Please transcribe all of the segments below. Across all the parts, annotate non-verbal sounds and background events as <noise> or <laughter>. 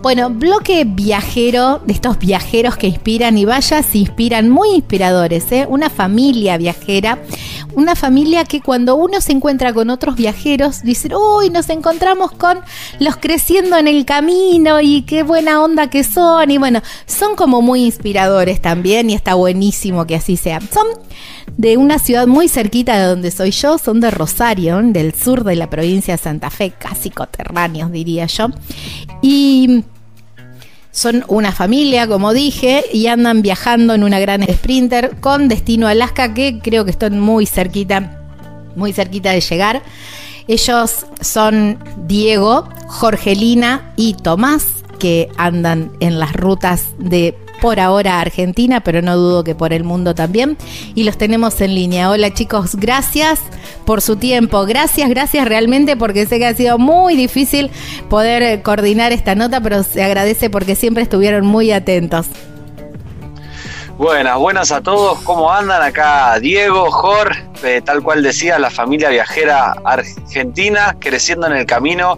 Bueno, bloque viajero, de estos viajeros que inspiran y vaya, se inspiran, muy inspiradores, ¿eh? Una familia viajera, una familia que cuando uno se encuentra con otros viajeros, dicen, uy, nos encontramos con los creciendo en el camino y qué buena onda que son. Y bueno, son como muy inspiradores también y está buenísimo que así sea. Son de una ciudad muy cerquita de donde soy yo, son de Rosario, del sur de la provincia de Santa Fe, casi coterráneos diría yo. Y son una familia, como dije, y andan viajando en una gran sprinter con destino a Alaska, que creo que están muy cerquita, muy cerquita de llegar. Ellos son Diego, Jorgelina y Tomás, que andan en las rutas de por ahora Argentina, pero no dudo que por el mundo también. Y los tenemos en línea. Hola chicos, gracias por su tiempo. Gracias, gracias realmente porque sé que ha sido muy difícil poder coordinar esta nota, pero se agradece porque siempre estuvieron muy atentos. Buenas, buenas a todos. ¿Cómo andan? Acá Diego, Jor, eh, tal cual decía, la familia viajera argentina, creciendo en el camino.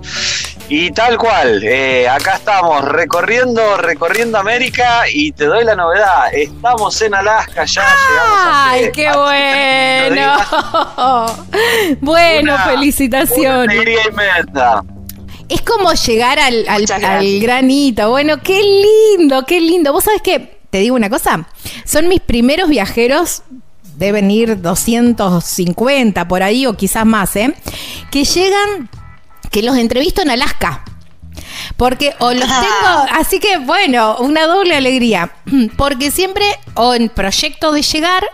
Y tal cual, eh, acá estamos recorriendo, recorriendo América y te doy la novedad, estamos en Alaska, ya llegamos a ¡Ay, qué bueno! bueno, felicitaciones. es como llegar al, al, al, granito. Bueno, qué lindo, qué lindo. Vos sabés que, te digo una cosa, son mis primeros viajeros deben ir 250 por ahí o quizás más, ¿eh? Que llegan que los entrevisto en Alaska. Porque o los tengo, así que bueno, una doble alegría. <clears throat> Porque siempre o en proyecto de llegar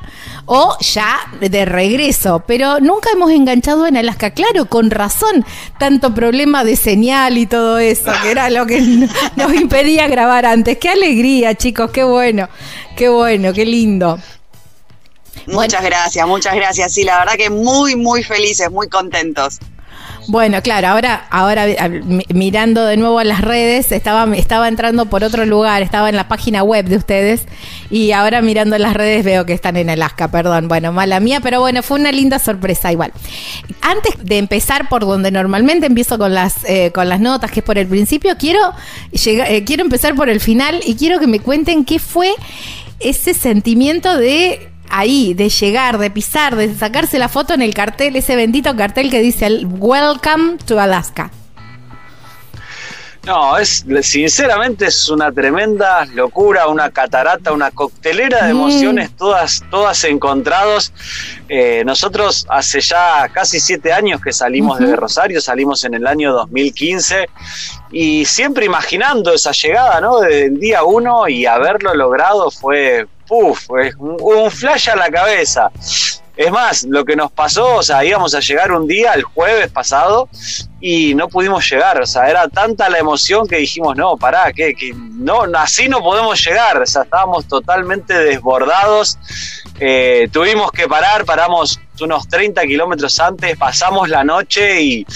o ya de regreso. Pero nunca hemos enganchado en Alaska. Claro, con razón, tanto problema de señal y todo eso, que era lo que <laughs> nos impedía grabar antes. Qué alegría, chicos, qué bueno, qué bueno, qué lindo. Muchas gracias, muchas gracias. Sí, la verdad que muy, muy felices, muy contentos. Bueno, claro, ahora, ahora mirando de nuevo a las redes, estaba, estaba entrando por otro lugar, estaba en la página web de ustedes y ahora mirando las redes veo que están en Alaska, perdón, bueno, mala mía, pero bueno, fue una linda sorpresa igual. Antes de empezar por donde normalmente empiezo con las, eh, con las notas, que es por el principio, quiero, llegar, eh, quiero empezar por el final y quiero que me cuenten qué fue ese sentimiento de ahí, de llegar, de pisar, de sacarse la foto en el cartel, ese bendito cartel que dice Welcome to Alaska. No, es sinceramente es una tremenda locura, una catarata, una coctelera de mm. emociones, todas, todas encontrados. Eh, nosotros hace ya casi siete años que salimos de Rosario, salimos en el año 2015 y siempre imaginando esa llegada, ¿no? Desde el día uno y haberlo logrado fue, puf, un, un flash a la cabeza. Es más, lo que nos pasó, o sea, íbamos a llegar un día, el jueves pasado, y no pudimos llegar. O sea, era tanta la emoción que dijimos, no, pará, que, no, así no podemos llegar. O sea, estábamos totalmente desbordados. Eh, tuvimos que parar, paramos unos 30 kilómetros antes, pasamos la noche y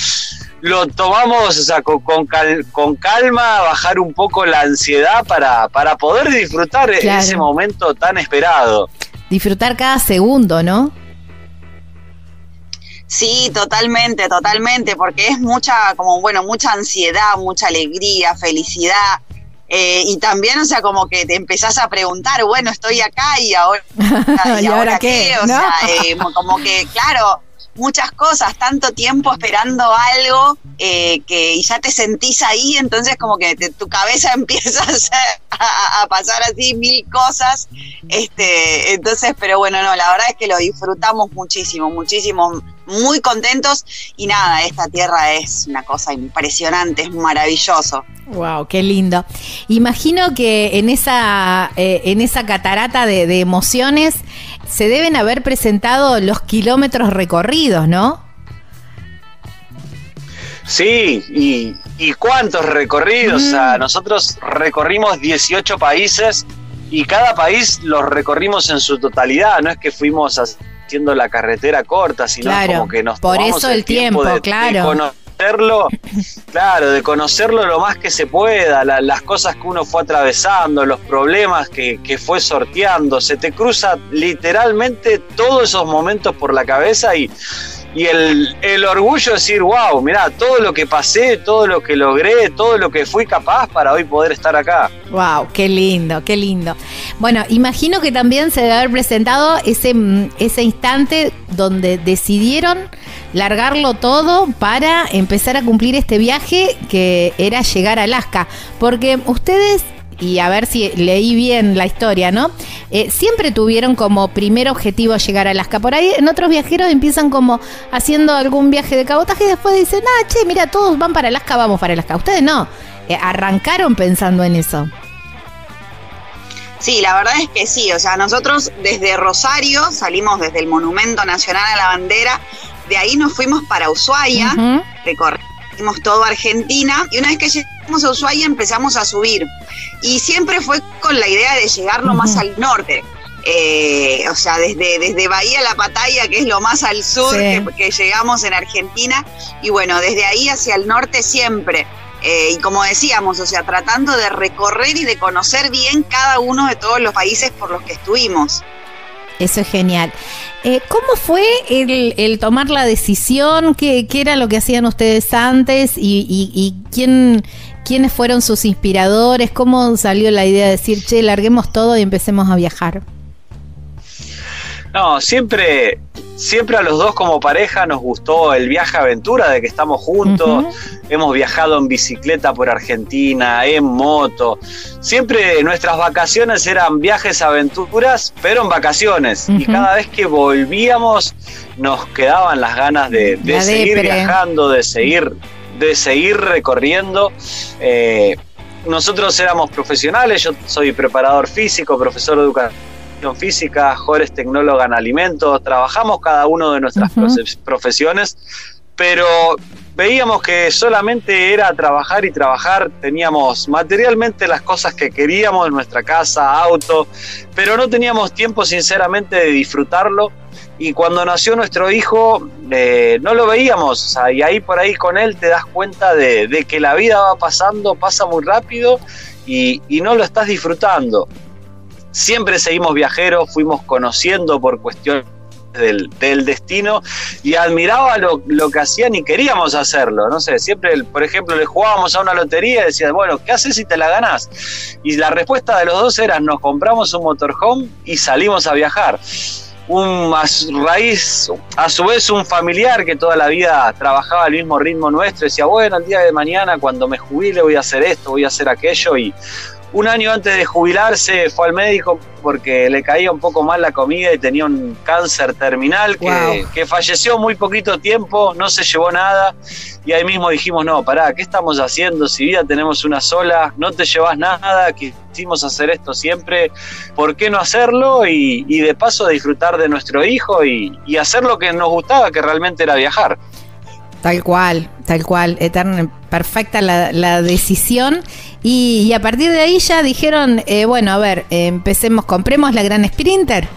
lo tomamos o sea, con, con, calma, bajar un poco la ansiedad para, para poder disfrutar ese momento tan esperado. Disfrutar cada segundo, ¿no? Sí, totalmente, totalmente, porque es mucha, como bueno, mucha ansiedad, mucha alegría, felicidad. Eh, y también, o sea, como que te empezás a preguntar, bueno, estoy acá y ahora, <laughs> ¿y, ahora, qué? O sea, eh, como que, claro, muchas cosas, tanto tiempo esperando algo eh, que ya te sentís ahí, entonces como que tu cabeza <laughs> empieza a, a, pasar así mil cosas. Este, entonces, pero bueno, no, la verdad es que lo disfrutamos muchísimo, muchísimo, muy contentos y nada, esta tierra es una cosa impresionante, es maravilloso. Wow, qué lindo. Imagino que en esa, eh, en esa catarata de, de emociones se deben haber presentado los kilómetros recorridos, ¿no? Sí, y, y cuántos recorridos. O sea, nosotros recorrimos 18 países y cada país los recorrimos en su totalidad. No es que fuimos haciendo la carretera corta, sino como que nos por eso el, tiempo, de, claro. Claro, de conocerlo lo más que se pueda, las cosas que uno fue atravesando, los problemas que, que fue sorteando. Se te cruza literalmente todos esos momentos por la cabeza y y el, el, orgullo de decir, wow, mirá, todo lo que pasé, todo lo que logré, todo lo que fui capaz para hoy poder estar acá. Wow, qué lindo, qué lindo. Bueno, imagino que también se debe haber presentado ese, mm, ese instante donde decidieron largarlo todo para empezar a cumplir este viaje que era llegar a Alaska, porque ustedes y a ver si leí bien la historia, ¿no? Eh, siempre tuvieron como primer objetivo llegar a Alaska. Por ahí en otros viajeros empiezan como haciendo algún viaje de cabotaje y después dicen, ah, che, mira, todos van para Alaska, vamos para Alaska. Ustedes no, eh, arrancaron pensando en eso. Sí, la verdad es que sí, o sea, nosotros desde Rosario salimos desde el Monumento Nacional a la Bandera, de ahí nos fuimos para Ushuaia, recorrimos todo Argentina y una vez que llegamos a Ushuaia empezamos a subir y siempre fue con la idea de llegar lo más al norte. Eh, o sea, desde, desde Bahía La Pataya, que es lo más al sur que, llegamos en Argentina, y bueno, desde ahí hacia el norte siempre. Eh, y como decíamos, o sea, tratando de recorrer y de conocer bien cada uno de todos los países por los que estuvimos. Eso es genial. Eh, ¿Cómo fue el, tomar la decisión? ¿Qué, ¿Qué, era lo que hacían ustedes antes? ¿Y, y quién, ¿Quiénes fueron sus inspiradores? ¿Cómo salió la idea de decir, che, larguemos todo y empecemos a viajar? No, siempre, siempre a los dos como pareja nos gustó el viaje aventura de que estamos juntos. Hemos viajado en bicicleta por Argentina, en moto. Siempre nuestras vacaciones eran viajes aventuras, pero en vacaciones. Y cada vez que volvíamos nos quedaban las ganas de, seguir viajando, de seguir de seguir recorriendo. Eh, nosotros éramos profesionales, yo soy preparador físico, profesor de educación física, Jores tecnóloga en alimentos, trabajamos cada uno de nuestras profesiones, pero veíamos que solamente era trabajar y trabajar, teníamos materialmente las cosas que queríamos en nuestra casa, auto, pero no teníamos tiempo sinceramente de disfrutarlo y cuando nació nuestro hijo eh, no lo veíamos, y ahí por ahí con él te das cuenta de, que la vida va pasando, pasa muy rápido y, no lo estás disfrutando. Siempre seguimos viajeros, fuimos conociendo por cuestiones del, destino y admiraba lo, que hacían y queríamos hacerlo. No sé, siempre, por ejemplo, le jugábamos a una lotería y decías, bueno, ¿qué haces si te la ganás? Y la respuesta de los dos era, nos compramos un motorhome y salimos a viajar un a raíz, a su vez un familiar que toda la vida trabajaba al mismo ritmo nuestro, decía, bueno, el día de mañana cuando me jubile voy a hacer esto, voy a hacer aquello, y un año antes de jubilarse fue al médico porque le caía un poco mal la comida y tenía un cáncer terminal que, que falleció muy poquito tiempo, no se llevó nada, y ahí mismo dijimos, no, pará, ¿qué estamos haciendo? Si vida tenemos una sola, no te llevas nada, quisimos hacer esto siempre, ¿por qué no hacerlo? Y, de paso disfrutar de nuestro hijo y, hacer lo que nos gustaba, que realmente era viajar. Tal cual, tal cual, eterna, perfecta la, decisión. Y, a partir de ahí ya dijeron, eh, bueno, a ver, empecemos, compremos la gran Sprinter.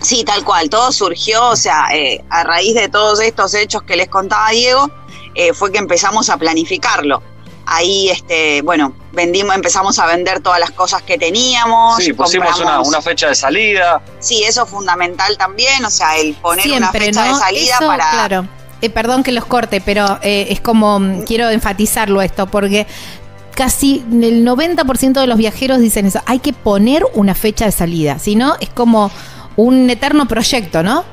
Sí, tal cual, todo surgió, o sea, eh, a raíz de todos estos hechos que les contaba Diego, eh, fue que empezamos a planificarlo. Ahí, este, bueno, vendimos, empezamos a vender todas las cosas que teníamos. Sí, pusimos una, fecha de salida. Sí, eso es fundamental también, o sea, el poner una fecha de salida para. Claro. Eh, perdón que los corte, pero es como, mm, quiero enfatizarlo esto, porque casi el 90% de los viajeros dicen eso, hay que poner una fecha de salida, si no, es como un eterno proyecto, ¿no?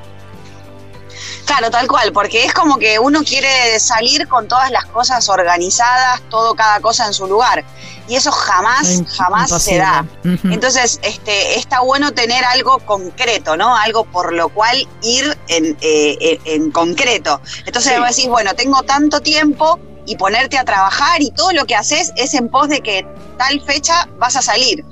Claro, tal cual, porque es como que uno quiere salir con todas las cosas organizadas, todo, cada cosa en su lugar. Y eso jamás, jamás se da. Entonces, este, está bueno tener algo concreto, ¿no? Algo por lo cual ir en, eh, en concreto. Entonces vos decís, bueno, tengo tanto tiempo y ponerte a trabajar y todo lo que haces es en pos de que tal fecha vas a salir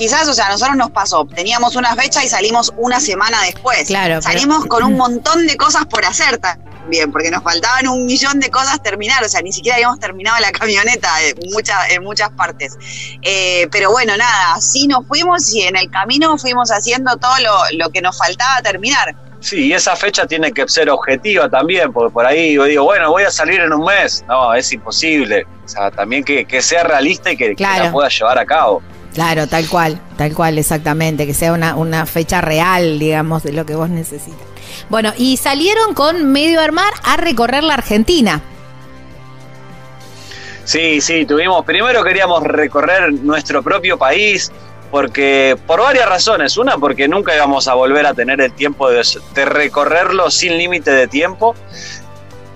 quizás, o sea, a nosotros nos pasó, teníamos una fecha y salimos una semana después. Claro. Salimos con un montón de cosas por hacer también, porque nos faltaban un millón de cosas terminar, o sea, ni siquiera habíamos terminado la camioneta en muchas, en muchas partes. Eh, pero bueno, nada, así nos fuimos y en el camino fuimos haciendo todo lo, que nos faltaba terminar. Sí, y esa fecha tiene que ser objetiva también, porque por ahí yo digo, bueno, voy a salir en un mes. No, es imposible. O sea, también que, sea realista y que, que la pueda llevar a cabo. Claro, tal cual, tal cual, exactamente, que sea una, una fecha real, digamos, de lo que vos necesitas. Bueno, y salieron con Medio Armar a recorrer la Argentina. Sí, sí, tuvimos, primero queríamos recorrer nuestro propio país, porque por varias razones. Una, porque nunca íbamos a volver a tener el tiempo de, de recorrerlo sin límite de tiempo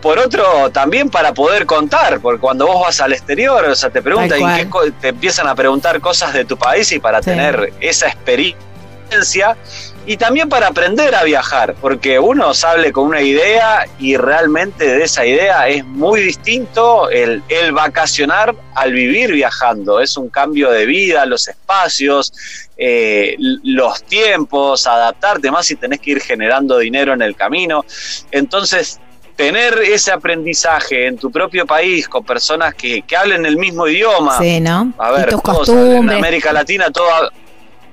por otro, también para poder contar, porque cuando vos vas al exterior, o sea, te preguntan, y te empiezan a preguntar cosas de tu país y para tener esa experiencia y también para aprender a viajar, porque uno sale con una idea y realmente de esa idea es muy distinto el, el, vacacionar al vivir viajando. Es un cambio de vida, los espacios, eh, los tiempos, adaptarte más si tenés que ir generando dinero en el camino. Entonces, tener ese aprendizaje en tu propio país con personas que, que hablen el mismo idioma. Sí, ¿no? A ver, en América Latina todo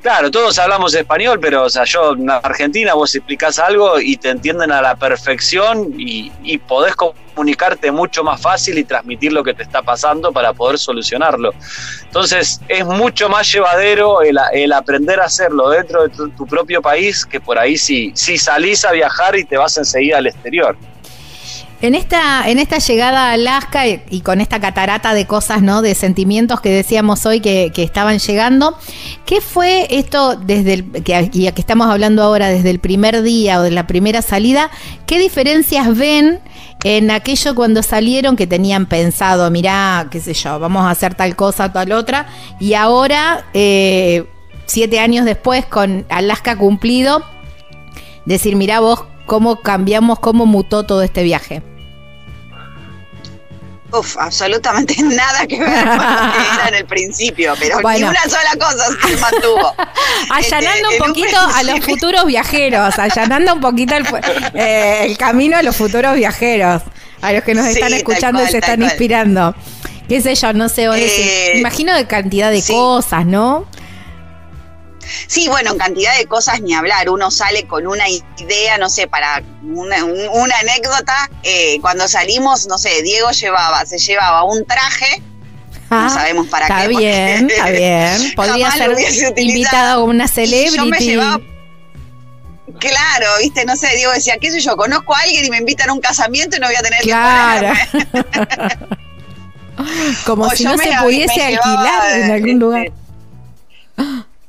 Claro, todos hablamos español, pero o sea, yo en Argentina vos explicás algo y te entienden a la perfección y, y, podés comunicarte mucho más fácil y transmitir lo que te está pasando para poder solucionarlo. Entonces es mucho más llevadero el, el aprender a hacerlo dentro de tu, tu, propio país que por ahí si, si salís a viajar y te vas enseguida al exterior. En esta, en esta llegada a Alaska y, con esta catarata de cosas, ¿no? De sentimientos que decíamos hoy que, estaban llegando, ¿qué fue esto desde el que, que estamos hablando ahora desde el primer día o de la primera salida? ¿Qué diferencias ven en aquello cuando salieron que tenían pensado, mirá, qué sé yo, vamos a hacer tal cosa, tal otra, y ahora, eh, siete años después, con Alaska cumplido, decir, mirá vos cómo cambiamos, cómo mutó todo este viaje? Uf, absolutamente <laughs> nada que ver con lo que era en el principio, pero ni una sola cosa se <laughs> mantuvo. allanando un este, poquito a los futuros viajeros, allanando un poquito <laughs> eh, el, camino a los futuros viajeros, a los que nos están escuchando y se están inspirando. Qué sé yo, no sé, eh, imagino de cantidad de cosas, ¿no? Sí, bueno, en cantidad de cosas ni hablar. Uno sale con una idea, no sé, para una, anécdota. Eh, cuando salimos, no sé, Diego llevaba, se llevaba un traje. no ah, sabemos para qué. Está bien, está <laughs> bien. Podría ser invitado como una celebrity. Yo me llevaba Claro, viste, no sé, Diego decía, qué sé yo, conozco a alguien y me invitan a un casamiento y no voy a tener claro. <laughs> Como si no se pudiese alquilar en algún lugar.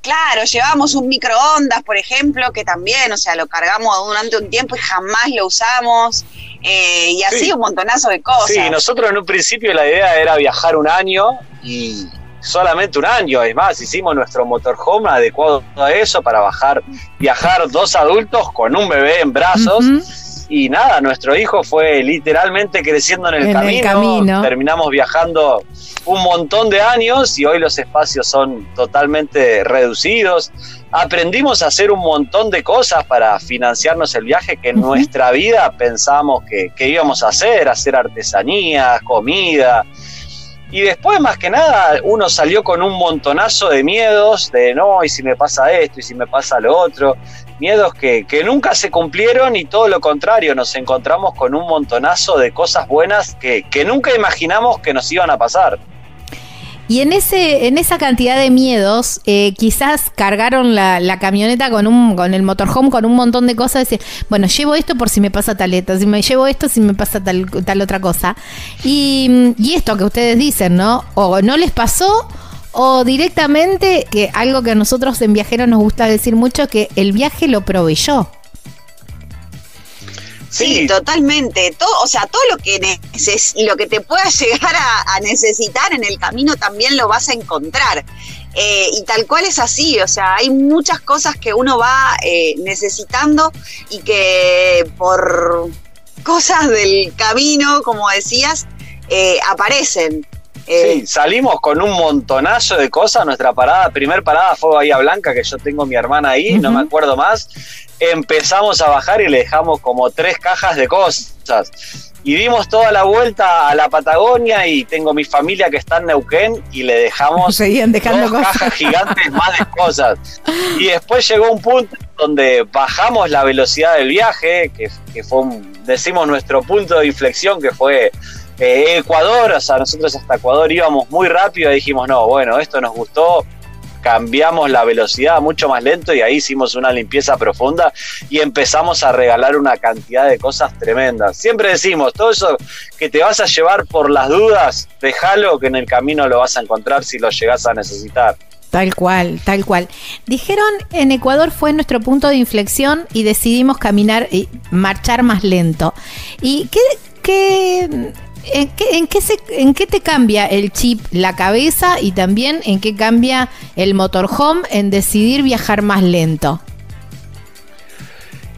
Claro, llevábamos un microondas, por ejemplo, que también, o sea, lo cargamos durante un tiempo y jamás lo usamos. Eh, y así un montonazo de cosas. Sí, nosotros en un principio la idea era viajar un año y solamente un año. Es más, hicimos nuestro motorhome adecuado a eso para bajar, viajar dos adultos con un bebé en brazos. Y nada, nuestro hijo fue literalmente creciendo en el, camino. Terminamos viajando un montón de años y hoy los espacios son totalmente reducidos. Aprendimos a hacer un montón de cosas para financiarnos el viaje que en nuestra vida pensamos que, que íbamos a hacer, hacer artesanías, comida. Y después, más que nada, uno salió con un montonazo de miedos, de no, y si me pasa esto, y si me pasa lo otro miedos que, nunca se cumplieron y todo lo contrario, nos encontramos con un montonazo de cosas buenas que, nunca imaginamos que nos iban a pasar. Y en ese, en esa cantidad de miedos, eh, quizás cargaron la, camioneta con un, con el motorhome, con un montón de cosas, decir, bueno, llevo esto por si me pasa tal esto, si me llevo esto si me pasa tal, tal otra cosa. Y, y esto que ustedes dicen, ¿no? O no les pasó o directamente, que algo que a nosotros en viajeros nos gusta decir mucho, que el viaje lo proveyó. Sí, totalmente. Todo, o sea, todo lo que lo que te pueda <laughs> llegar a, necesitar en el camino también lo vas a encontrar. Eh, y tal cual es así, o sea, hay muchas cosas que uno va eh, necesitando y que por cosas del camino, como decías, eh, aparecen. Eh, sí, salimos con un montonazo de cosas. Nuestra parada, primer parada fue Bahía Blanca, que yo tengo mi hermana ahí, no me acuerdo más. Empezamos a bajar y le dejamos como tres cajas de cosas. Y dimos toda la vuelta a la Patagonia y tengo mi familia que está en Neuquén y le dejamos <laughs> Seguían dejando dos cajas gigantes más de cosas. Y después llegó un punto donde bajamos la velocidad del viaje, que, que fue, decimos, nuestro punto de inflexión, que fue eh, Ecuador, o sea, nosotros hasta Ecuador íbamos muy rápido y dijimos, no, bueno, esto nos gustó, cambiamos la velocidad mucho más lento y ahí hicimos una limpieza profunda y empezamos a regalar una cantidad de cosas tremendas. Siempre decimos, todo eso que te vas a llevar por las dudas, déjalo que en el camino lo vas a encontrar si lo llegas a necesitar. Tal cual, tal cual. Dijeron en Ecuador fue nuestro punto de inflexión y decidimos caminar y marchar más lento. ¿Y qué, qué ¿En qué, en, qué se, ¿En qué te cambia el chip la cabeza y también en qué cambia el motorhome en decidir viajar más lento?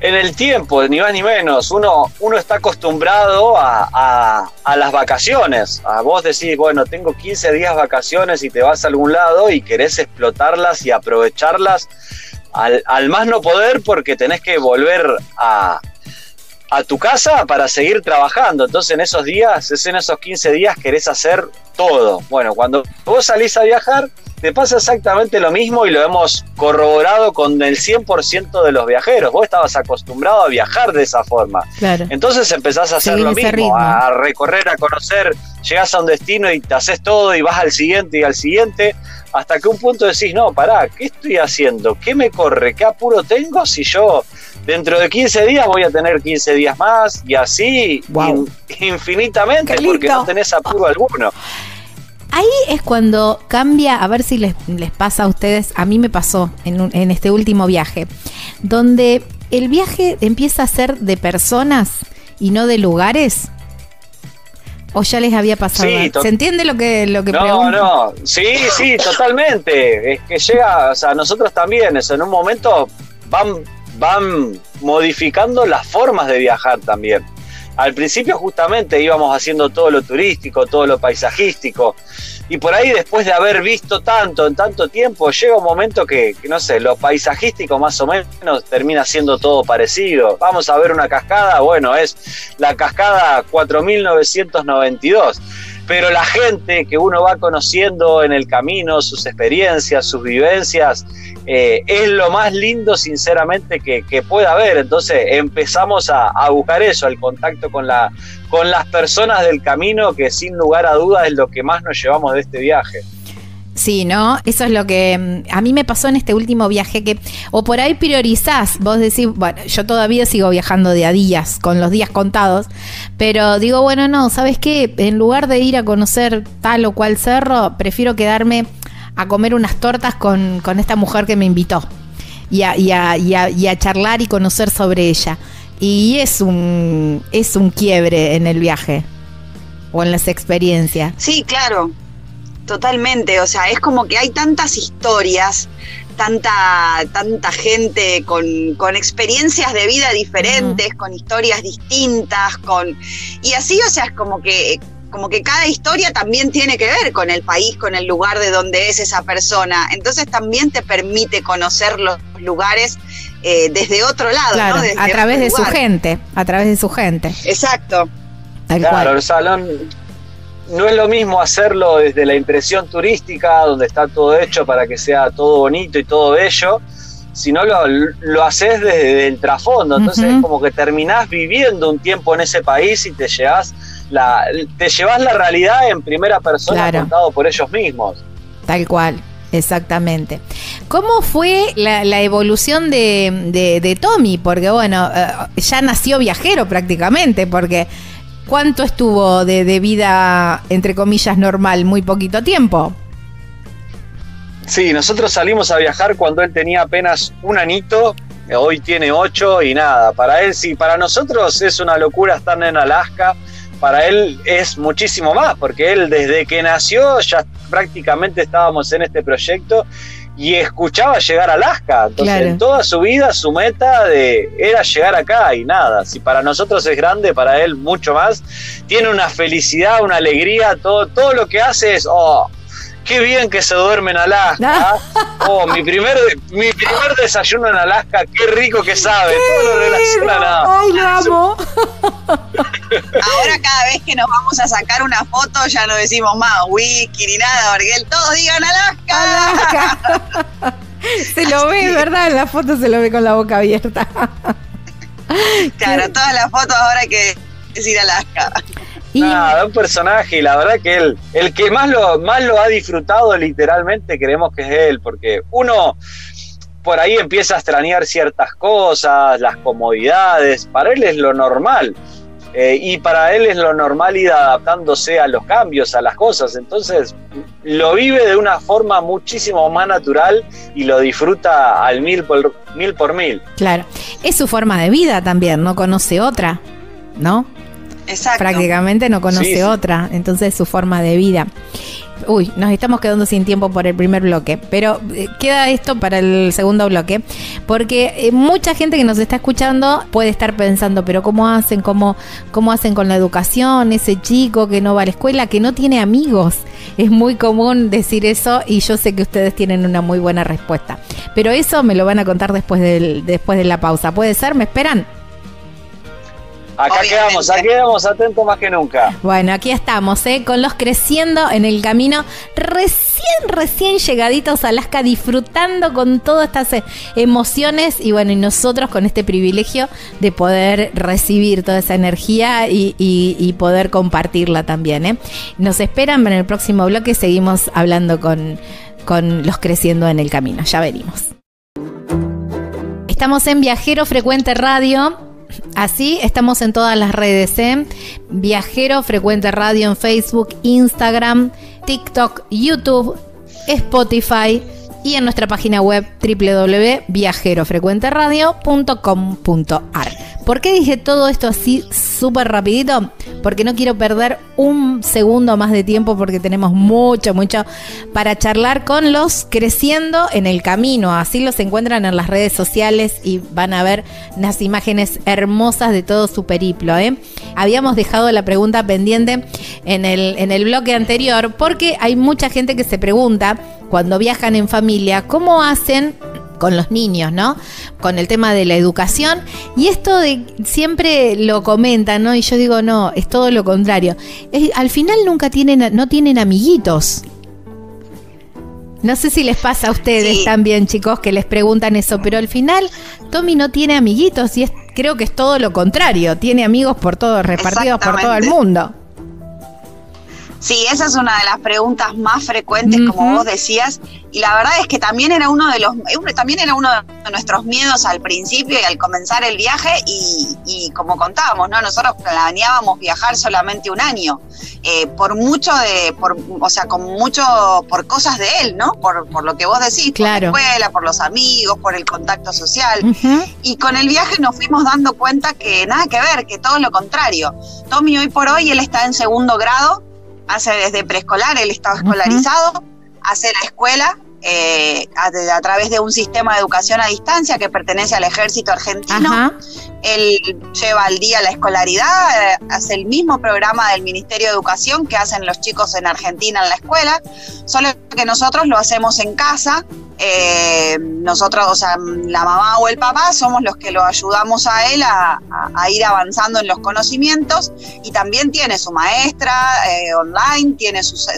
En el tiempo, ni más ni menos, uno, uno está acostumbrado a, las vacaciones. A vos decís, bueno, tengo 15 días vacaciones y te vas a algún lado y querés explotarlas y aprovecharlas al, al más no poder porque tenés que volver a, a tu casa para seguir trabajando. Entonces en esos días, es en esos 15 días querés hacer todo. Bueno, cuando vos salís a viajar, te pasa exactamente lo mismo y lo hemos corroborado con el 100% de los viajeros. Vos estabas acostumbrado a viajar de esa forma. Entonces empezás a hacer lo mismo, a recorrer, a conocer, llegás a un destino y te haces todo y vas al siguiente y al siguiente, hasta que un punto decís, no, pará, ¿qué estoy haciendo? ¿Qué me corre? ¿Qué apuro tengo si yo dentro de 15 días voy a tener 15 días más y así infinitamente porque no tenés apuro alguno. Ahí es cuando cambia, a ver si les, pasa a ustedes, a mí me pasó en, en este último viaje, donde el viaje empieza a ser de personas y no de lugares. ¿O ya les había pasado? ¿Se entiende lo que, lo que No, no, sí, sí, totalmente. Es que llega, o sea, nosotros también, en un momento van van modificando las formas de viajar también. Al principio justamente íbamos haciendo todo lo turístico, todo lo paisajístico, y por ahí después de haber visto tanto en tanto tiempo, llega un momento que, no sé, lo paisajístico más o menos termina siendo todo parecido. Vamos a ver una cascada, bueno, es la cascada 4992 pero la gente que uno va conociendo en el camino, sus experiencias, sus vivencias, eh, es lo más lindo, sinceramente, que, que pueda haber. Entonces empezamos a, buscar eso, el contacto con, la, con las personas del camino, que sin lugar a dudas es lo que más nos llevamos de este viaje. Sí, ¿no? Eso es lo que mm, a mí me pasó en este último viaje, que o por ahí priorizás, vos decís, bueno, yo todavía sigo viajando de a días, con los días contados, pero digo, bueno, no, ¿sabes qué? En lugar de ir a conocer tal o cual cerro, prefiero quedarme a comer unas tortas con, esta mujer que me invitó y a, y, a, y, a, charlar y conocer sobre ella. Y es un, es un quiebre en el viaje o en las experiencias. Sí, claro, totalmente. O sea, es como que hay tantas historias, tanta, tanta gente con, con experiencias de vida diferentes, con historias distintas, con. Y así, o sea, es como que como que cada historia también tiene que ver con el país, con el lugar de donde es esa persona. Entonces también te permite conocer los lugares eh, desde otro lado, ¿no? a través de su gente, a través de su gente. Exacto. claro, el salón no es lo mismo hacerlo desde la impresión turística, donde está todo hecho para que sea todo bonito y todo bello, sino lo, lo haces desde el trasfondo. Entonces es como que terminás viviendo un tiempo en ese país y te llevas la, te llevas la realidad en primera persona contado por ellos mismos. Tal cual. Exactamente. ¿Cómo fue la, evolución de, de, Tommy? Porque bueno, eh, ya nació viajero prácticamente, porque ¿cuánto estuvo de, de, vida, entre comillas, normal? Muy poquito tiempo. Sí, nosotros salimos a viajar cuando él tenía apenas un anito, hoy tiene ocho y nada, para él sí, para nosotros es una locura estar en Alaska para él es muchísimo más, porque él desde que nació ya prácticamente estábamos en este proyecto y escuchaba llegar a Alaska. Entonces, en toda su vida, su meta de, era llegar acá y nada. Si para nosotros es grande, para él mucho más. Tiene una felicidad, una alegría, todo, todo lo que hace es, oh, qué bien que se duerme en Alaska. ¿ah? <laughs> Oh, mi primer, mi primer desayuno en Alaska, qué rico que sabe. Todo lo relaciona Ay, lo amo. <laughs> Ahora cada vez que nos vamos a sacar una foto ya no decimos más whisky ni nada, porque todos digan Alaska. Alaska. <laughs> se lo ve, ¿verdad? En la foto se lo ve con la boca abierta. claro, todas las fotos ahora hay que decir Alaska. Nada, un personaje y la verdad que él, el que más lo, más lo ha disfrutado literalmente creemos que es él, porque uno por ahí empieza a extrañar ciertas cosas, las comodidades, para él es lo normal. Eh, y para él es lo normal ir adaptándose a los cambios, a las cosas. Entonces lo vive de una forma muchísimo más natural y lo disfruta al mil por mil. Por mil. Claro, es su forma de vida también, no conoce otra, ¿no? Exacto. Prácticamente no conoce otra, entonces es su forma de vida. Uy, nos estamos quedando sin tiempo por el primer bloque, pero eh, queda esto para el segundo bloque, porque eh, mucha gente que nos está escuchando puede estar pensando, pero ¿cómo hacen? ¿Cómo, ¿Cómo hacen con la educación? Ese chico que no va a la escuela, que no tiene amigos. Es muy común decir eso y yo sé que ustedes tienen una muy buena respuesta. Pero eso me lo van a contar después, del, después de la pausa. ¿Puede ser? ¿Me esperan? Acá quedamos, aquí quedamos atentos más que nunca. Bueno, aquí estamos, ¿eh? con los creciendo en el camino, recién, recién llegaditos a Alaska, disfrutando con todas estas eh, emociones y bueno, y nosotros con este privilegio de poder recibir toda esa energía y, y poder compartirla también. ¿eh? Nos esperan en el próximo bloque, seguimos hablando con, con los creciendo en el camino, ya venimos. Estamos en Viajero Frecuente Radio Así estamos en todas las redes, ¿eh? Viajero Frecuente Radio en Facebook, Instagram, TikTok, YouTube, Spotify y en nuestra página web www.viajerofrecuenteradio.com.ar. ¿Por qué dije todo esto así súper rapidito? Porque no quiero perder un segundo más de tiempo porque tenemos mucho, mucho para charlar con los creciendo en el camino. Así los encuentran en las redes sociales y van a ver unas imágenes hermosas de todo su periplo. ¿eh? Habíamos dejado la pregunta pendiente en el, en el bloque anterior porque hay mucha gente que se pregunta cuando viajan en familia, ¿cómo hacen con los niños, ¿no? Con el tema de la educación. Y esto de siempre lo comentan, ¿no? Y yo digo, no, es todo lo contrario. al final nunca tienen, no tienen amiguitos. No sé si les pasa a ustedes también, chicos, que les preguntan eso, pero al final Tommy no tiene amiguitos y es, creo que es todo lo contrario. Tiene amigos por todo, repartidos por todo el mundo. Sí, esa es una de las preguntas más frecuentes, como vos decías, y la verdad es que también era uno de los, también era uno de nuestros miedos al principio y al comenzar el viaje, y, como contábamos, ¿no? Nosotros planeábamos viajar solamente un año, eh, por mucho de, por, o sea, con mucho, por cosas de él, ¿no? Por, por lo que vos decís, claro. por la escuela, por los amigos, por el contacto social. Y con el viaje nos fuimos dando cuenta que nada que ver, que todo lo contrario. Tommy hoy por hoy, él está en segundo grado hace desde preescolar, él estaba escolarizado, hace la escuela eh, a, través de un sistema de educación a distancia que pertenece al ejército argentino. Él lleva al día la escolaridad, eh, hace el mismo programa del Ministerio de Educación que hacen los chicos en Argentina en la escuela, solo que nosotros lo hacemos en casa eh, nosotros, o sea, la mamá o el papá somos los que lo ayudamos a él a, ir avanzando en los conocimientos y también tiene su maestra eh, online, tiene sus,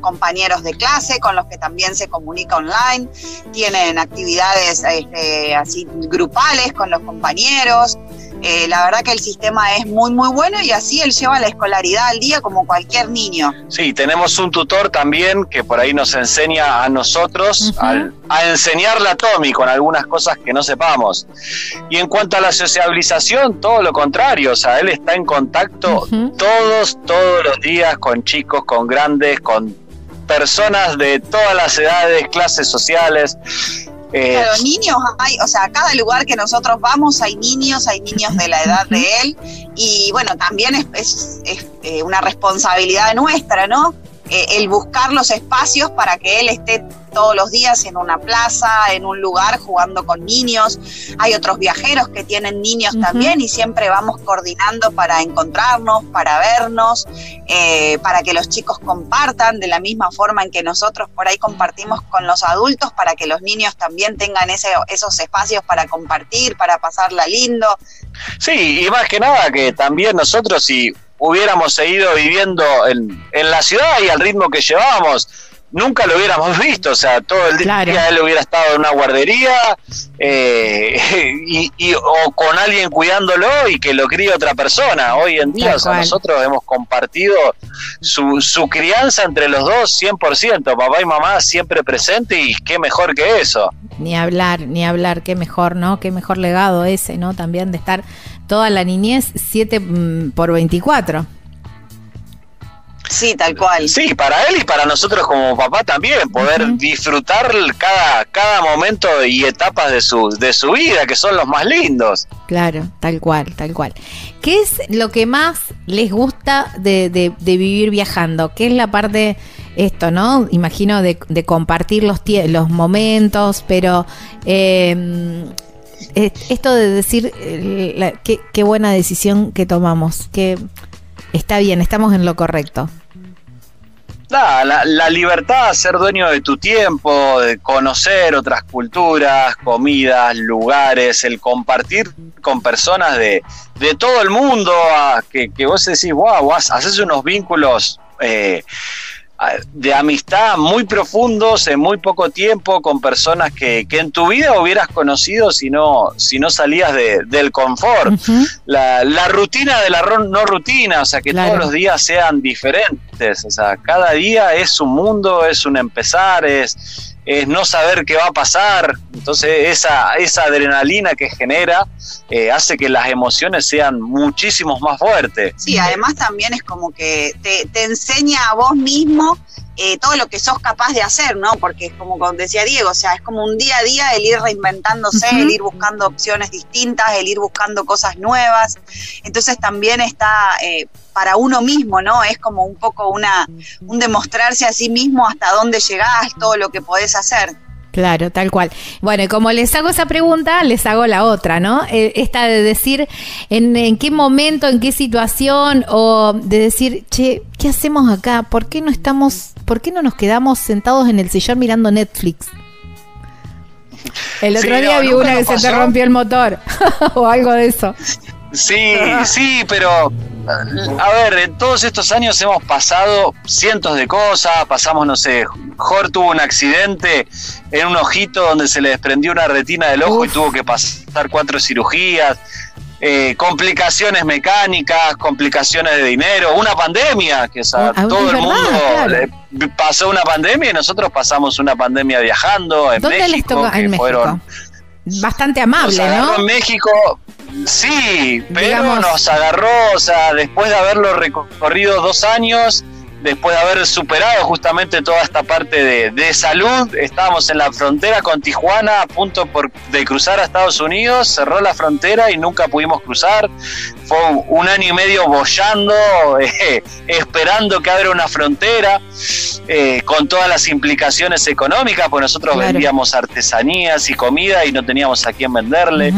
compañeros de clase con los que también se comunica online, tienen actividades este, así grupales con los compañeros. Eh, la verdad que el sistema es muy, muy bueno y así él lleva la escolaridad al día como cualquier niño. Sí, tenemos un tutor también que por ahí nos enseña a nosotros a, enseñarle a Tommy con algunas cosas que no sepamos. Y en cuanto a la sociabilización, todo lo contrario, o sea, él está en contacto todos, todos los días con chicos, con grandes, con personas de todas las edades, clases sociales. Eh, niños hay, o sea, a cada lugar que nosotros vamos hay niños, hay niños de la edad de él, y bueno, también es, eh, una responsabilidad nuestra, ¿no? Eh, el buscar los espacios para que él esté todos los días en una plaza, en un lugar, jugando con niños. Hay otros viajeros que tienen niños también y siempre vamos coordinando para encontrarnos, para vernos, eh, para que los chicos compartan de la misma forma en que nosotros por ahí compartimos con los adultos, para que los niños también tengan ese, esos espacios para compartir, para pasarla lindo. Sí, y más que nada que también nosotros si hubiéramos seguido viviendo en, en la ciudad y al ritmo que llevábamos, nunca lo hubiéramos visto, o sea, todo el día él hubiera estado en una guardería eh, <laughs> y, o con alguien cuidándolo y que lo críe otra persona. Hoy en día, nosotros hemos compartido su, su crianza entre los dos 100%, papá y mamá siempre presente y qué mejor que eso. Ni hablar, ni hablar, qué mejor, ¿no? Qué mejor legado ese, ¿no? También de estar toda la niñez 7 mm, por 24. Sí, tal cual. Sí, para él y para nosotros como papá también, poder disfrutar cada, cada momento y etapas de su, de su vida, que son los más lindos. Claro, tal cual, tal cual. ¿Qué es lo que más les gusta de, de, vivir viajando? ¿Qué es la parte, esto, ¿no? Imagino de, de compartir los, los momentos, pero... Eh, esto de decir eh, qué, qué buena decisión que tomamos, que está bien, estamos en lo correcto. La, la, libertad de ser dueño de tu tiempo, de conocer otras culturas, comidas, lugares, el compartir con personas de, de todo el mundo, que, que, vos decís, wow, haces unos vínculos eh, de amistad muy profundos en muy poco tiempo con personas que, que en tu vida hubieras conocido si no, si no salías de, del confort. la, la, rutina de la no rutina, o sea, que todos los días sean diferentes, o sea, cada día es un mundo, es un empezar, es es no saber qué va a pasar. Entonces esa, esa adrenalina que genera eh, hace que las emociones sean muchísimo más fuertes. Sí, además también es como que te, te enseña a vos mismo eh, todo lo que sos capaz de hacer, ¿no? Porque es como decía Diego, o sea, es como un día a día el ir reinventándose, el ir buscando opciones distintas, el ir buscando cosas nuevas. Entonces también está eh, para uno mismo, ¿no? Es como un poco una, un demostrarse a sí mismo hasta dónde llegás, todo lo que podés hacer. Claro, tal cual. Bueno, y como les hago esa pregunta, les hago la otra, ¿no? Eh, esta de decir en, qué momento, en qué situación, o de decir, che, ¿qué hacemos acá? ¿Por qué no estamos, por qué no nos quedamos sentados en el sillón mirando Netflix? El otro día vi una que se te rompió el motor <laughs> o algo de eso. Sí, sí, pero a ver, en todos estos años hemos pasado cientos de cosas, pasamos, no sé, Jor tuvo un accidente en un ojito donde se le desprendió una retina del ojo y tuvo que pasar cuatro cirugías, eh, complicaciones mecánicas, complicaciones de dinero, una pandemia, que ah, todo el mundo pasó una pandemia y nosotros pasamos una pandemia viajando en México, que fueron bastante amable, ¿no? En México, sí, pero nos agarró, o sea, después de haberlo recorrido dos años, después de haber superado justamente toda esta parte de, salud, estábamos en la frontera con Tijuana a punto de cruzar a Estados Unidos, cerró la frontera y nunca pudimos cruzar. Fue un año y medio bollando, <laughs> eh, esperando que abra una frontera, eh, con todas las implicaciones económicas, pues nosotros vendíamos artesanías y comida y no teníamos a quién venderle.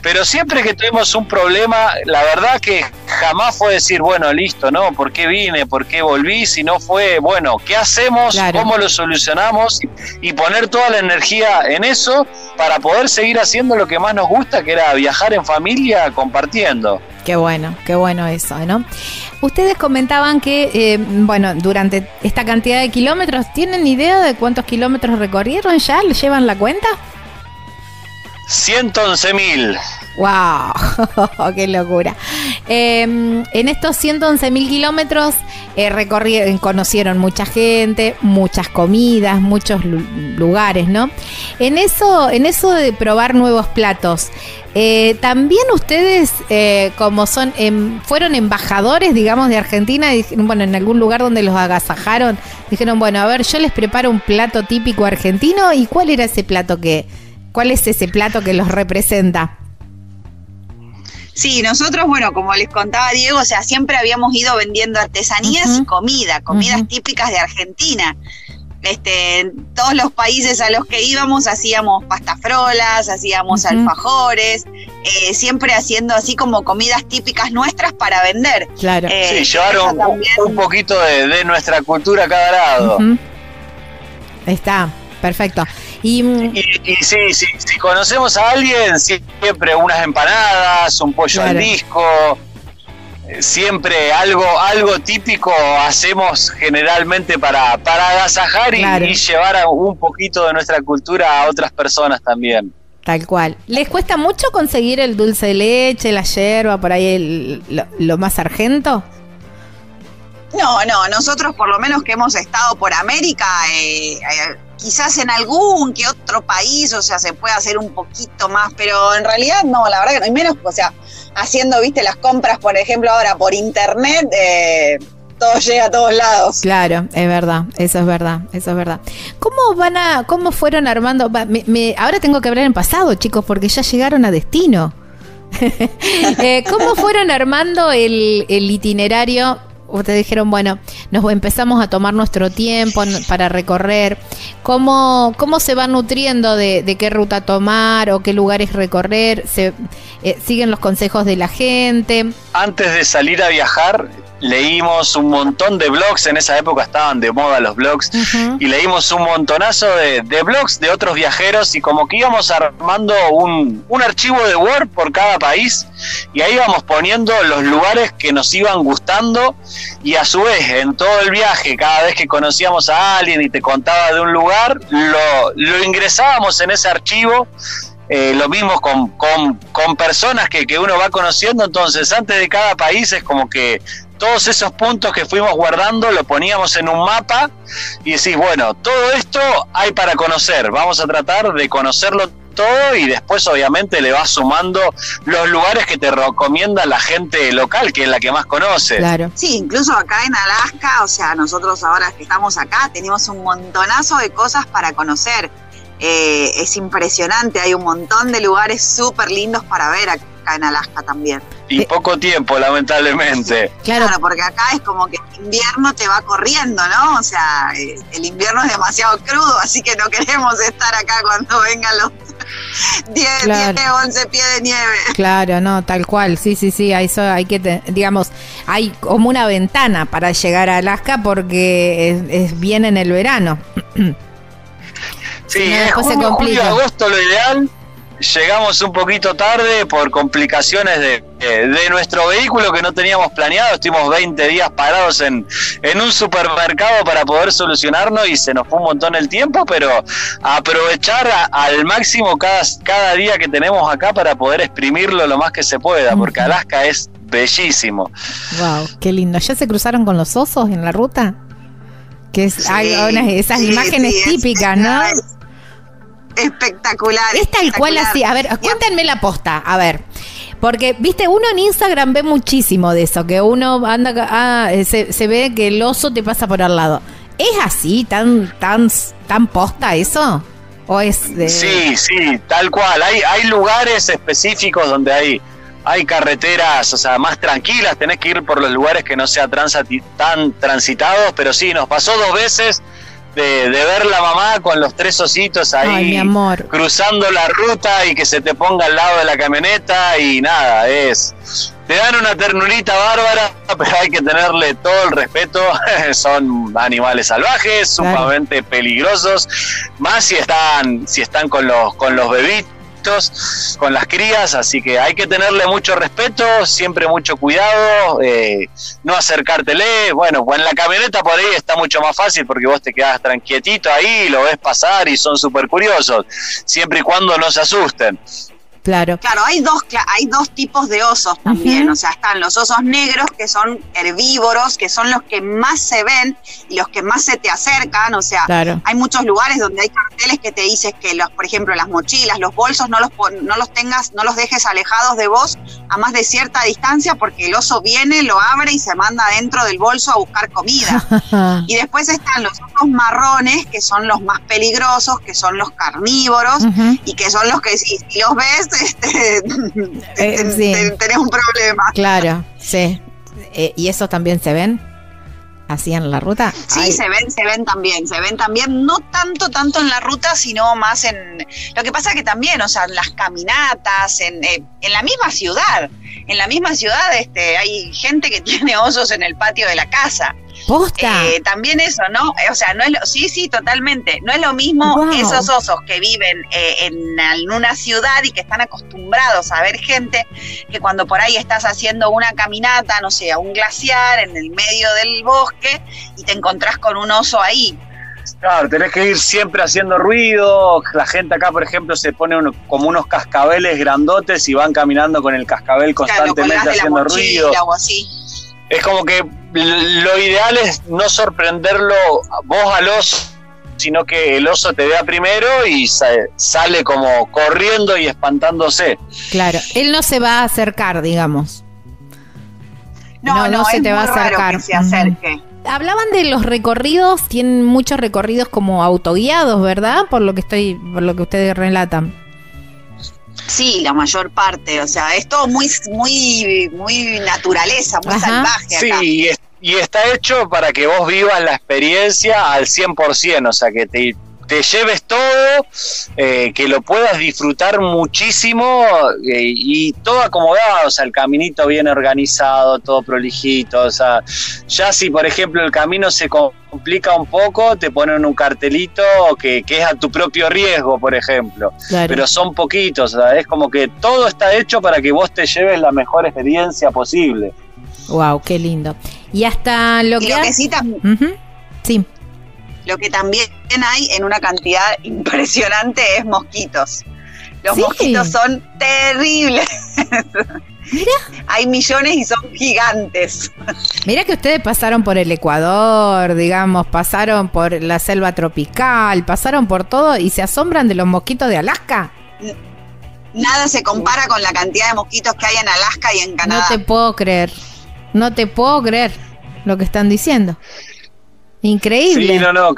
Pero siempre que tuvimos un problema, la verdad que jamás fue decir, bueno, listo, ¿no? ¿Por qué vine? ¿Por qué volví? Si no fue, bueno, ¿qué hacemos? ¿Cómo lo solucionamos? Y poner toda la energía en eso para poder seguir haciendo lo que más nos gusta, que era viajar en familia compartiendo. Qué bueno, qué bueno eso, ¿no? Ustedes comentaban que, eh, bueno, durante esta cantidad de kilómetros, ¿tienen idea de cuántos kilómetros recorrieron ya? ¿Le llevan la cuenta? 111 mil. ¡Wow! <laughs> ¡Qué locura! Em, en estos 111 mil kilómetros eh, conocieron mucha gente, muchas comidas, muchos lugares, ¿no? En eso, en eso de probar nuevos platos, eh, también ustedes, eh, como son, em, fueron embajadores, digamos, de Argentina, y, bueno, en algún lugar donde los agasajaron, dijeron, bueno, a ver, yo les preparo un plato típico argentino, ¿y cuál era ese plato que, cuál es ese plato que los representa? Sí, nosotros, bueno, como les contaba Diego, o sea, siempre habíamos ido vendiendo artesanías y comida, comidas típicas de Argentina. este, en todos los países a los que íbamos hacíamos pastafrolas, hacíamos alfajores, eh, siempre haciendo así como comidas típicas nuestras para vender. Claro. sí, llevaron un, poquito de, nuestra cultura a cada lado. Está, perfecto. Mm, y, sí, sí, si conocemos a alguien, siempre unas empanadas, un pollo al disco, eh, siempre algo, algo típico hacemos generalmente para, para agasajar y, llevar un poquito de nuestra cultura a otras personas también. Tal cual. ¿Les cuesta mucho conseguir el dulce de leche, la yerba, por ahí lo, más argento? No, no, nosotros por lo menos que hemos estado por América, eh, eh quizás en algún que otro país, o sea, se puede hacer un poquito más, pero en realidad no, la verdad que no hay menos, o sea, haciendo, viste, las compras, por ejemplo, ahora por internet, eh, todo llega a todos lados. Claro, es verdad, eso es verdad, eso es verdad. ¿Cómo van a, cómo fueron armando? Me, ahora tengo que hablar en pasado, chicos, porque ya llegaron a destino. <laughs> Eh, ¿Cómo fueron armando el itinerario ustedes dijeron, bueno, nos empezamos a tomar nuestro tiempo para recorrer, cómo, cómo se va nutriendo de, qué ruta tomar o qué lugares recorrer, se eh, siguen los consejos de la gente. Antes de salir a viajar, leímos un montón de blogs, en esa época estaban de moda los blogs, y leímos un montonazo de, blogs de otros viajeros y como que íbamos armando un, un, archivo de Word por cada país y ahí íbamos poniendo los lugares que nos iban gustando y a su vez en todo el viaje, cada vez que conocíamos a alguien y te contaba de un lugar, lo, lo ingresábamos en ese archivo eh, lo mismo con, con, personas que, que, uno va conociendo, entonces antes de cada país es como que todos esos puntos que fuimos guardando lo poníamos en un mapa y decís, bueno, todo esto hay para conocer, vamos a tratar de conocerlo todo y después obviamente le vas sumando los lugares que te recomienda la gente local, que es la que más conoce. Claro. Sí, incluso acá en Alaska, o sea, nosotros ahora que estamos acá tenemos un montonazo de cosas para conocer. Eh, es impresionante, hay un montón de lugares súper lindos para ver acá en Alaska también. Y poco tiempo, lamentablemente. Claro. porque acá es como que el invierno te va corriendo, ¿no? O sea, eh, el invierno es demasiado crudo, así que no queremos estar acá cuando vengan los <laughs> 10, 11 pies de nieve. Claro, no, tal cual, sí, sí, sí, eso hay que, digamos, hay como una ventana para llegar a Alaska porque es, bien en el verano. <clears throat> Sí, julio, agosto lo ideal llegamos un poquito tarde por complicaciones de, de, nuestro vehículo que no teníamos planeado. Estuvimos 20 días parados en, en un supermercado para poder solucionarnos y se nos fue un montón el tiempo, pero aprovechar al máximo cada, cada día que tenemos acá para poder exprimirlo lo más que se pueda, porque Alaska es bellísimo. Wow, qué lindo. ¿Ya se cruzaron con los osos en la ruta? Que es, hay esas imágenes típicas, ¿no? Espectacular. Es tal cual así. A ver, cuéntenme la posta. A ver. Porque, viste, uno en Instagram ve muchísimo de eso, que uno anda, ah, se, se, ve que el oso te pasa por al lado. ¿Es así, tan, tan, tan posta eso? ¿O es de... Sí, sí, tal cual. Hay, hay lugares específicos donde hay, hay carreteras, o sea, más tranquilas, tenés que ir por los lugares que no sean tan transitados, pero sí, nos pasó dos veces de, ver la mamá con los tres ositos ahí cruzando la ruta y que se te ponga al lado de la camioneta y nada, es te dan una ternurita bárbara, <laughs> pero hay que tenerle todo el respeto. <laughs> Son animales salvajes, sumamente peligrosos, más si están si están con los con los bebitos con las crías, así que hay que tenerle mucho respeto, siempre mucho cuidado, eh, no acercártele, bueno, en la camioneta por ahí está mucho más fácil porque vos te quedas tranquietito ahí, lo ves pasar y son súper curiosos, siempre y cuando no se asusten. Claro. Claro, hay dos, hay dos tipos de osos también. O sea, están los osos negros, que son herbívoros, que son los que más se ven y los que más se te acercan. O sea, hay muchos lugares donde hay carteles que te dicen que, los, por ejemplo, las mochilas, los bolsos, no los, no los tengas, no los dejes alejados de vos a más de cierta distancia, porque el oso viene, lo abre y se manda dentro del bolso a buscar comida. <laughs> y después están los osos marrones, que son los más peligrosos, que son los carnívoros, y que son los que si los ves <laughs> este, eh, tenés un problema. Claro, sí. Eh, ¿Y esos también se ven? así en la ruta? Sí, se ven, se ven también, se ven también, no tanto, tanto en la ruta, sino más en... Lo que pasa que también, o sea, en las caminatas, en, eh, en la misma ciudad, en la misma ciudad este, hay gente que <laughs> tiene osos en el patio de la casa. ¿Posta? Eh, también eso, ¿no? O sea, no es lo, sí, sí, totalmente. No es lo mismo Wow. esos osos que viven eh, en, en una ciudad y que están acostumbrados a ver gente, que cuando por ahí estás haciendo una caminata, no sé, a un glaciar en el medio del bosque y te encontrás con un oso ahí. Claro, tenés que ir siempre haciendo ruido. La gente acá, por ejemplo, se pone uno- como unos cascabeles grandotes y van caminando con el cascabel constantemente haciendo ruido. mochila o así. Es como que lo ideal es no sorprenderlo vos al oso, sino que el oso te vea primero y sa- sale como corriendo y espantándose. Claro, él no se va a acercar, digamos. No, No, no, no se es te va a acercar. que se acerque. Hablaban de los recorridos, tienen muchos recorridos como autoguiados, ¿verdad? Por lo que estoy, por lo que ustedes relatan. Sí, la mayor parte, o sea, es todo muy, muy, muy naturaleza, muy Ajá. salvaje acá. Sí, y, es- y está hecho para que vos vivas la experiencia al 100%, o sea, que te, te lleves todo, eh, que lo puedas disfrutar muchísimo eh, y todo acomodado, o sea, el caminito bien organizado, todo prolijito, o sea, ya si por ejemplo el camino se complica un poco, te ponen un cartelito que, que es a tu propio riesgo, por ejemplo Claro. pero son poquitos, o sea, es como que todo está hecho para que vos te lleves la mejor experiencia posible. Wow, qué lindo. Y hasta lo Y que, lo que Sí. Lo que también hay en una cantidad <laughs> impresionante es mosquitos. Los Sí. mosquitos son terribles. Mira. Hay millones y son gigantes. Mira que ustedes pasaron por el Ecuador, digamos, pasaron por la selva tropical, pasaron por todo y se asombran de los mosquitos de Alaska. Nada se compara con la cantidad de mosquitos que hay en Alaska y en Canadá. No te puedo creer. No te puedo creer lo que están diciendo. Increíble. Sí, no, no,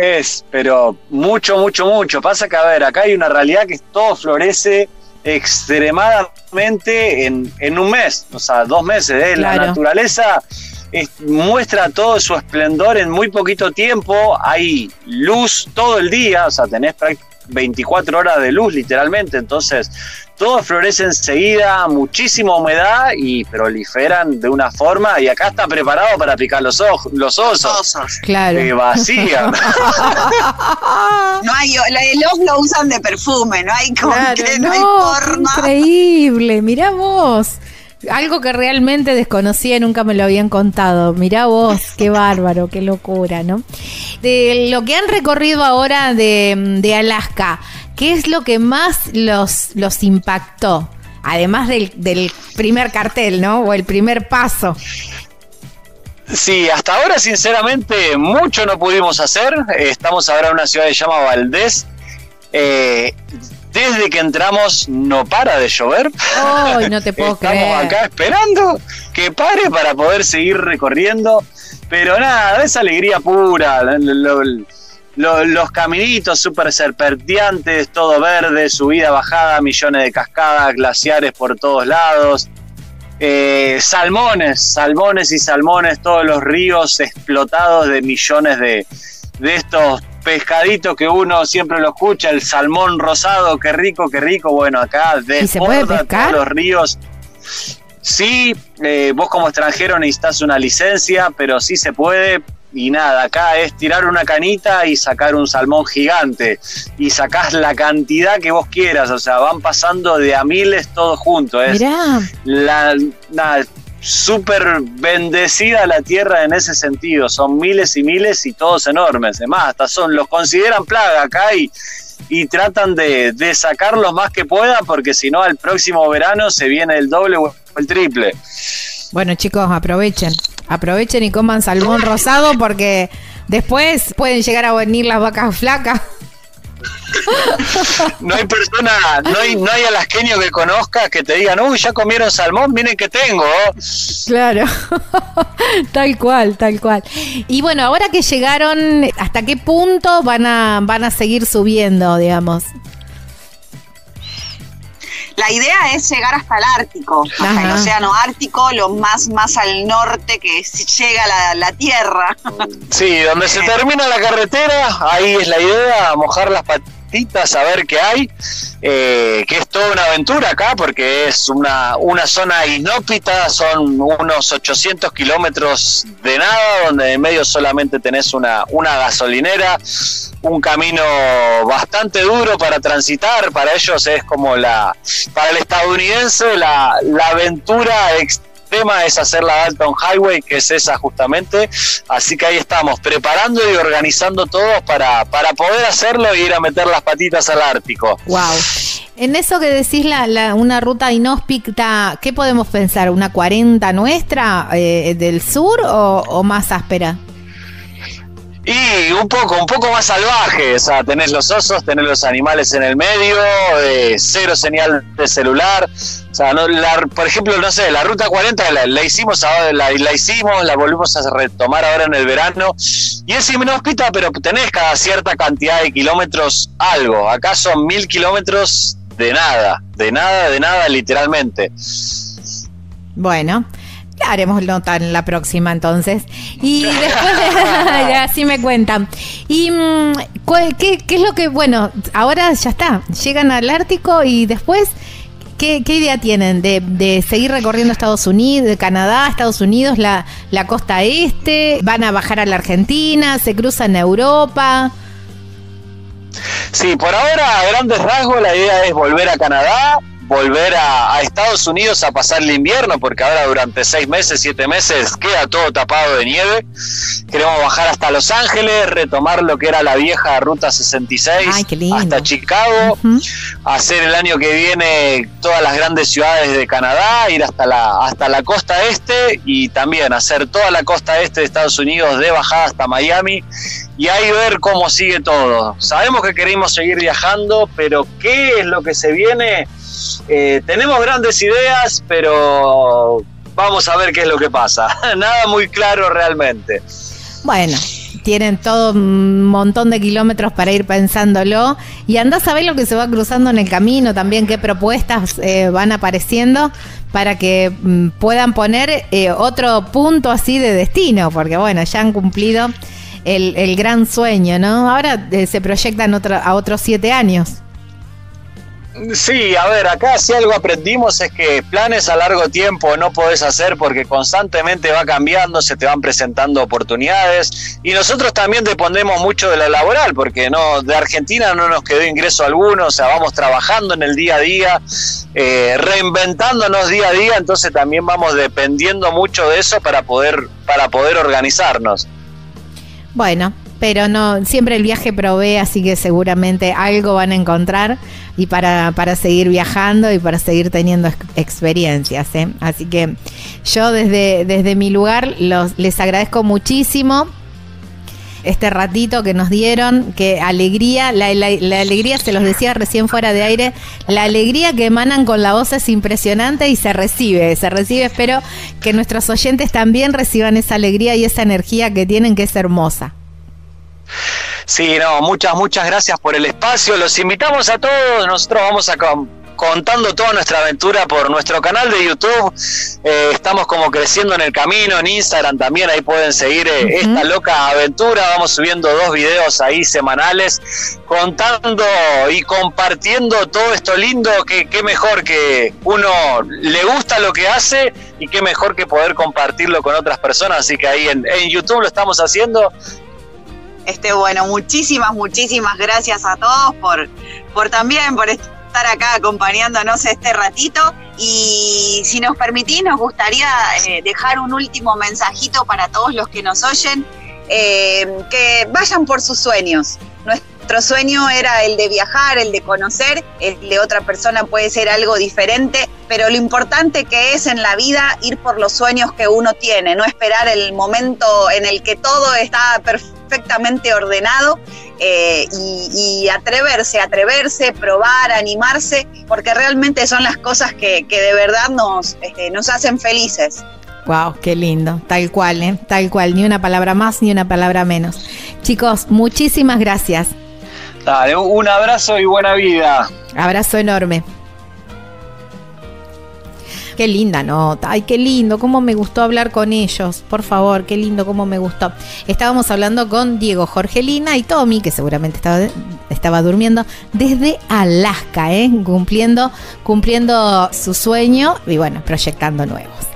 es, pero mucho, mucho, mucho. Pasa que, a ver, acá hay una realidad que todo florece extremadamente en, en un mes, o sea, dos meses. ¿eh? La naturaleza es- muestra todo su esplendor en muy poquito tiempo. Hay luz todo el día, o sea, tenés práct- 24 horas de luz literalmente, entonces todo florece enseguida, muchísima humedad y proliferan de una forma y acá está preparado para picar los, ojos, los osos. Osos. Claro. Eh, vacía. <laughs> No hay, el oso lo usan de perfume, no hay con Claro, qué, no, no, hay forma. increíble, mirá vos. Algo que realmente desconocía y nunca me lo habían contado. Mirá vos, qué bárbaro, qué locura, ¿no? De lo que han recorrido ahora de, de Alaska, ¿qué es lo que más los, los impactó? Además del, del primer cartel, ¿no? O el primer paso. Sí, hasta ahora sinceramente mucho no pudimos hacer. Estamos ahora en una ciudad que se llama Valdés. Eh, desde que entramos no para de llover. ¡Ay, no te <laughs> puedo Estamos creer! acá esperando que pare para poder seguir recorriendo. Pero nada, es alegría pura. Lo- lo- lo- los caminitos súper serpenteantes, todo verde, subida, bajada, millones de cascadas, glaciares por todos lados. Eh, salmones, salmones y salmones, todos los ríos explotados de millones de, de estos pescaditos que uno siempre lo escucha, el salmón rosado, qué rico, qué rico. Bueno, acá ¿Y se puede desborda todos los ríos. Sí, eh, vos como extranjero necesitas una licencia, pero sí se puede. Y nada, acá es tirar una canita y sacar un salmón gigante. Y sacás la cantidad que vos quieras. O sea, van pasando de a miles todos juntos. Es Mirá, la, súper bendecida la tierra en ese sentido. Son miles y miles y todos enormes. Además, hasta son, los consideran plaga acá y, y tratan de, de sacarlos más que puedan porque si no al próximo verano se viene el doble o el triple. Bueno, chicos, aprovechen. Aprovechen y coman salmón rosado porque después pueden llegar a venir las vacas flacas. <laughs> No hay persona, no hay, no hay alasqueño que conozcas que te digan, uy, ya comieron salmón, miren que tengo. Claro, <laughs> tal cual, tal cual. Y bueno, ahora que llegaron, ¿hasta qué punto van a, van a seguir subiendo, digamos? la idea es llegar hasta el Ártico, hasta el Océano Ártico, lo más, más al norte que llega la, la Tierra. Sí, donde se termina la carretera, ahí es la idea, mojar las patitas, saber qué hay, eh, que es toda una aventura acá, porque es una, una zona inhóspita, son unos 800 kilómetros de nada, donde en medio solamente tenés una, una gasolinera, un camino bastante duro para transitar, para ellos es como la, para el estadounidense la, la aventura extrema es hacer la Dalton Highway, que es esa justamente, así que ahí estamos, preparando y organizando todo para, para poder hacerlo e ir a meter las patitas al Ártico. Wow. En eso que decís, la, una ruta inhóspita, ¿qué podemos pensar? ¿Una 40 nuestra eh, del sur o, o más áspera? Y un poco, un poco más salvaje, o sea, tenés los osos, tenés los animales en el medio, eh, cero señal de celular, o sea, no, por ejemplo, no sé, la ruta 40 la, hicimos ahora, la, la, hicimos, la volvimos a retomar ahora en el verano, y es inhóspita, pero tenés cada cierta cantidad de kilómetros algo, acá son mil kilómetros de nada, de nada, de nada, literalmente. Bueno, haremos nota en la próxima entonces. Y después, <laughs> <laughs> así me cuentan. ¿Y mm, qué, qué, es lo que, bueno, ahora ya está, llegan al Ártico y después, ¿qué, idea tienen de, de, seguir recorriendo Estados Unidos, de Canadá, Estados Unidos, la, la costa este? ¿Van a bajar a la Argentina? ¿Se cruzan a Europa? Sí, por ahora, a grandes rasgos, la idea es volver a Canadá, volver a, Estados Unidos a pasar el invierno, porque ahora durante seis meses, siete meses queda todo tapado de nieve. Queremos bajar hasta Los Ángeles, retomar lo que era la vieja Ruta 66 hasta Chicago, hacer el año que viene todas las grandes ciudades de Canadá, ir hasta la, hasta la costa este y también hacer toda la costa este de Estados Unidos de bajada hasta Miami y ahí ver cómo sigue todo. Sabemos que queremos seguir viajando, pero ¿qué es lo que se viene? Eh, tenemos grandes ideas, pero vamos a ver qué es lo que pasa. <laughs> Nada muy claro realmente. Bueno, tienen todo un montón de kilómetros para ir pensándolo y andás a ver lo que se va cruzando en el camino, también qué propuestas eh, van apareciendo para que mm, puedan poner eh, otro punto así de destino, porque bueno, ya han cumplido el, gran sueño, ¿no? Ahora se proyectan a otros siete años. Sí, a ver, acá si algo aprendimos es que planes a largo tiempo no podés hacer porque constantemente va cambiando, se te van presentando oportunidades y nosotros también dependemos mucho de la laboral porque no de Argentina no nos quedó ingreso alguno, o sea, vamos trabajando en el día a día, eh, reinventándonos día a día, entonces también vamos dependiendo mucho de eso para poder para poder organizarnos. Bueno, pero no, siempre el viaje provee, así que seguramente algo van a encontrar y para, para seguir viajando y para seguir teniendo experiencias. ¿eh? Así que yo desde, desde mi lugar los, les agradezco muchísimo este ratito que nos dieron, que alegría, la, la, alegría, se los decía recién fuera de aire, la alegría que emanan con la voz es impresionante y se recibe, se recibe, espero que nuestros oyentes también reciban esa alegría y esa energía que tienen, que es hermosa. Sí, no, muchas, muchas gracias por el espacio. Los invitamos a todos. Nosotros vamos a contando toda nuestra aventura por nuestro canal de YouTube. Eh, estamos como creciendo en el camino, en Instagram también, ahí pueden seguir eh, esta loca aventura. Vamos subiendo dos videos ahí semanales, contando y compartiendo todo esto lindo, que qué mejor que uno le gusta lo que hace y qué mejor que poder compartirlo con otras personas. Así que ahí en, en YouTube lo estamos haciendo este, bueno, muchísimas, muchísimas gracias a todos por, por también, por estar acá acompañándonos este ratito. Y si nos permitís, nos gustaría eh, dejar un último mensajito para todos los que nos oyen, eh, que vayan por sus sueños. Nuestro sueño era el de viajar, el de conocer, el de otra persona puede ser algo diferente, pero lo importante que es en la vida ir por los sueños que uno tiene, no esperar el momento en el que todo está perfectamente ordenado eh, y, atreverse, atreverse, probar, animarse, porque realmente son las cosas que, de verdad nos, este, nos hacen felices. Wow, qué lindo, tal cual, ¿eh? tal cual, ni una palabra más ni una palabra menos. Chicos, muchísimas gracias un abrazo y buena vida. Abrazo enorme. Qué linda nota. Ay, qué lindo. Cómo me gustó hablar con ellos. Por favor, qué lindo, cómo me gustó. Estábamos hablando con Diego Jorgelina y Tommy, que seguramente estaba, durmiendo, desde Alaska, ¿eh? cumpliendo, cumpliendo su sueño y bueno, proyectando nuevos.